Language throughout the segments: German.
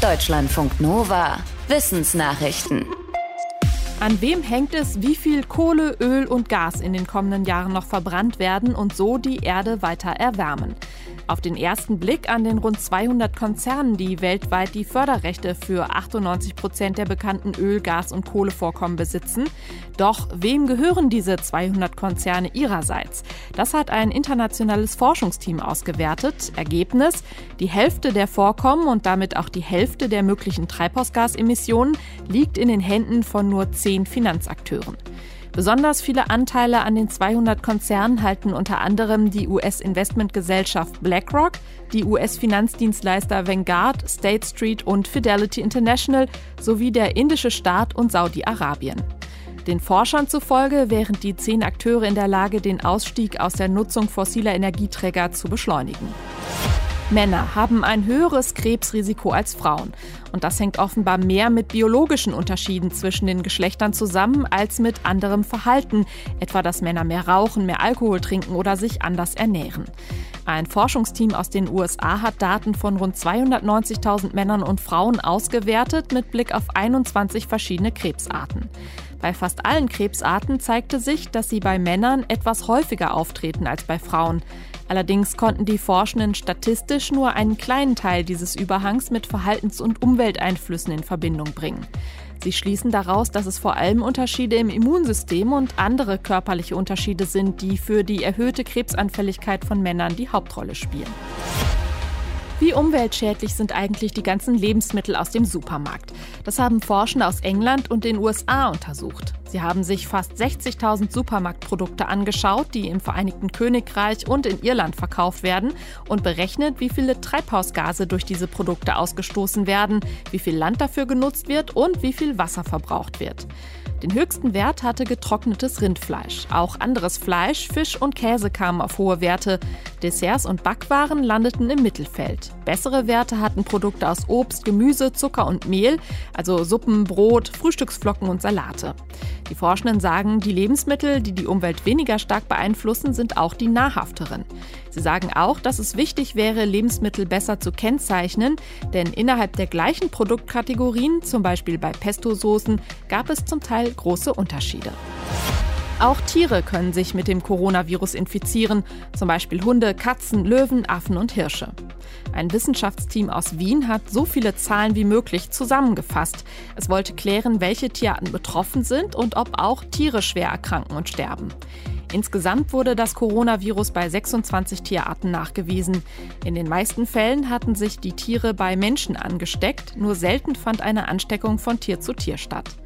Deutschlandfunk Nova. Wissensnachrichten. An wem hängt es, wie viel Kohle, Öl und Gas in den kommenden Jahren noch verbrannt werden und so die Erde weiter erwärmen? Auf den ersten Blick an den rund 200 Konzernen, die weltweit die Förderrechte für 98 Prozent der bekannten Öl-, Gas- und Kohlevorkommen besitzen. Doch wem gehören diese 200 Konzerne ihrerseits? Das hat ein internationales Forschungsteam ausgewertet. Ergebnis: Die Hälfte der Vorkommen und damit auch die Hälfte der möglichen Treibhausgasemissionen liegt in den Händen von nur zehn Finanzakteuren. Besonders viele Anteile an den 200 Konzernen halten unter anderem die US-Investmentgesellschaft BlackRock, die US-Finanzdienstleister Vanguard, State Street und Fidelity International sowie der indische Staat und Saudi-Arabien. Den Forschern zufolge wären die zehn Akteure in der Lage, den Ausstieg aus der Nutzung fossiler Energieträger zu beschleunigen. Männer haben ein höheres Krebsrisiko als Frauen. Und das hängt offenbar mehr mit biologischen Unterschieden zwischen den Geschlechtern zusammen als mit anderem Verhalten, etwa dass Männer mehr rauchen, mehr Alkohol trinken oder sich anders ernähren. Ein Forschungsteam aus den USA hat Daten von rund 290.000 Männern und Frauen ausgewertet mit Blick auf 21 verschiedene Krebsarten. Bei fast allen Krebsarten zeigte sich, dass sie bei Männern etwas häufiger auftreten als bei Frauen. Allerdings konnten die Forschenden statistisch nur einen kleinen Teil dieses Überhangs mit Verhaltens- und Umwelteinflüssen in Verbindung bringen. Sie schließen daraus, dass es vor allem Unterschiede im Immunsystem und andere körperliche Unterschiede sind, die für die erhöhte Krebsanfälligkeit von Männern die Hauptrolle spielen. Wie umweltschädlich sind eigentlich die ganzen Lebensmittel aus dem Supermarkt? Das haben Forschende aus England und den USA untersucht. Sie haben sich fast 60.000 Supermarktprodukte angeschaut, die im Vereinigten Königreich und in Irland verkauft werden und berechnet, wie viele Treibhausgase durch diese Produkte ausgestoßen werden, wie viel Land dafür genutzt wird und wie viel Wasser verbraucht wird. Den höchsten Wert hatte getrocknetes Rindfleisch. Auch anderes Fleisch, Fisch und Käse kamen auf hohe Werte. Desserts und Backwaren landeten im Mittelfeld. Bessere Werte hatten Produkte aus Obst, Gemüse, Zucker und Mehl, also Suppen, Brot, Frühstücksflocken und Salate. Die Forschenden sagen, die Lebensmittel, die die Umwelt weniger stark beeinflussen, sind auch die nahrhafteren. Sie sagen auch, dass es wichtig wäre, Lebensmittel besser zu kennzeichnen, denn innerhalb der gleichen Produktkategorien, zum Beispiel bei Pesto-Soßen, gab es zum Teil große Unterschiede. Auch Tiere können sich mit dem Coronavirus infizieren, zum Beispiel Hunde, Katzen, Löwen, Affen und Hirsche. Ein Wissenschaftsteam aus Wien hat so viele Zahlen wie möglich zusammengefasst. Es wollte klären, welche Tierarten betroffen sind und ob auch Tiere schwer erkranken und sterben. Insgesamt wurde das Coronavirus bei 26 Tierarten nachgewiesen. In den meisten Fällen hatten sich die Tiere bei Menschen angesteckt, nur selten fand eine Ansteckung von Tier zu Tier statt.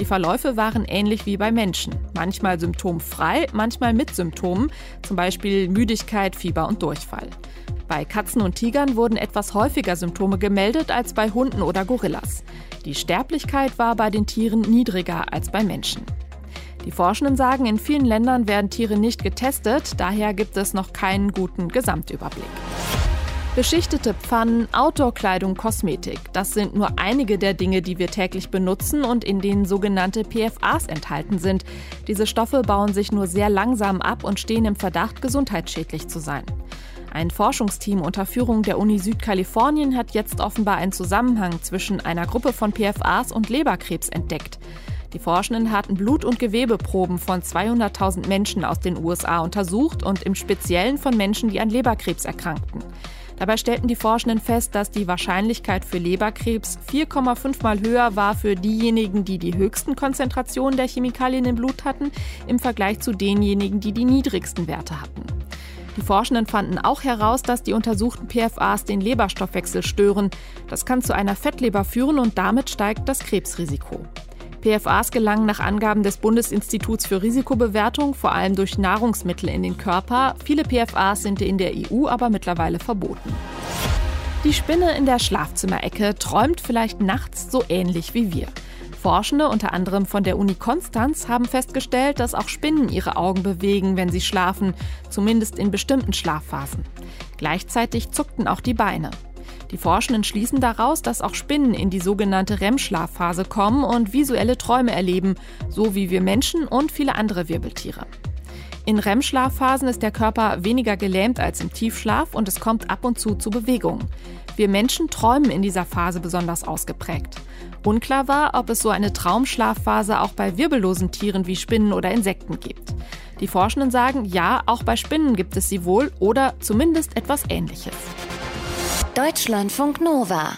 Die Verläufe waren ähnlich wie bei Menschen. Manchmal symptomfrei, manchmal mit Symptomen, zum Beispiel Müdigkeit, Fieber und Durchfall. Bei Katzen und Tigern wurden etwas häufiger Symptome gemeldet als bei Hunden oder Gorillas. Die Sterblichkeit war bei den Tieren niedriger als bei Menschen. Die Forschenden sagen, in vielen Ländern werden Tiere nicht getestet, daher gibt es noch keinen guten Gesamtüberblick. Beschichtete Pfannen, Outdoor-Kleidung, Kosmetik. Das sind nur einige der Dinge, die wir täglich benutzen und in denen sogenannte PFAs enthalten sind. Diese Stoffe bauen sich nur sehr langsam ab und stehen im Verdacht, gesundheitsschädlich zu sein. Ein Forschungsteam unter Führung der Uni Südkalifornien hat jetzt offenbar einen Zusammenhang zwischen einer Gruppe von PFAs und Leberkrebs entdeckt. Die Forschenden hatten Blut- und Gewebeproben von 200.000 Menschen aus den USA untersucht und im Speziellen von Menschen, die an Leberkrebs erkrankten. Dabei stellten die Forschenden fest, dass die Wahrscheinlichkeit für Leberkrebs 4,5 mal höher war für diejenigen, die die höchsten Konzentrationen der Chemikalien im Blut hatten, im Vergleich zu denjenigen, die die niedrigsten Werte hatten. Die Forschenden fanden auch heraus, dass die untersuchten PFAs den Leberstoffwechsel stören. Das kann zu einer Fettleber führen und damit steigt das Krebsrisiko. PFAs gelangen nach Angaben des Bundesinstituts für Risikobewertung vor allem durch Nahrungsmittel in den Körper. Viele PFAs sind in der EU aber mittlerweile verboten. Die Spinne in der Schlafzimmerecke träumt vielleicht nachts so ähnlich wie wir. Forschende, unter anderem von der Uni Konstanz, haben festgestellt, dass auch Spinnen ihre Augen bewegen, wenn sie schlafen, zumindest in bestimmten Schlafphasen. Gleichzeitig zuckten auch die Beine. Die Forschenden schließen daraus, dass auch Spinnen in die sogenannte REM-Schlafphase kommen und visuelle Träume erleben, so wie wir Menschen und viele andere Wirbeltiere. In REM-Schlafphasen ist der Körper weniger gelähmt als im Tiefschlaf und es kommt ab und zu zu Bewegungen. Wir Menschen träumen in dieser Phase besonders ausgeprägt. Unklar war, ob es so eine Traumschlafphase auch bei wirbellosen Tieren wie Spinnen oder Insekten gibt. Die Forschenden sagen, ja, auch bei Spinnen gibt es sie wohl oder zumindest etwas Ähnliches. Deutschlandfunk Nova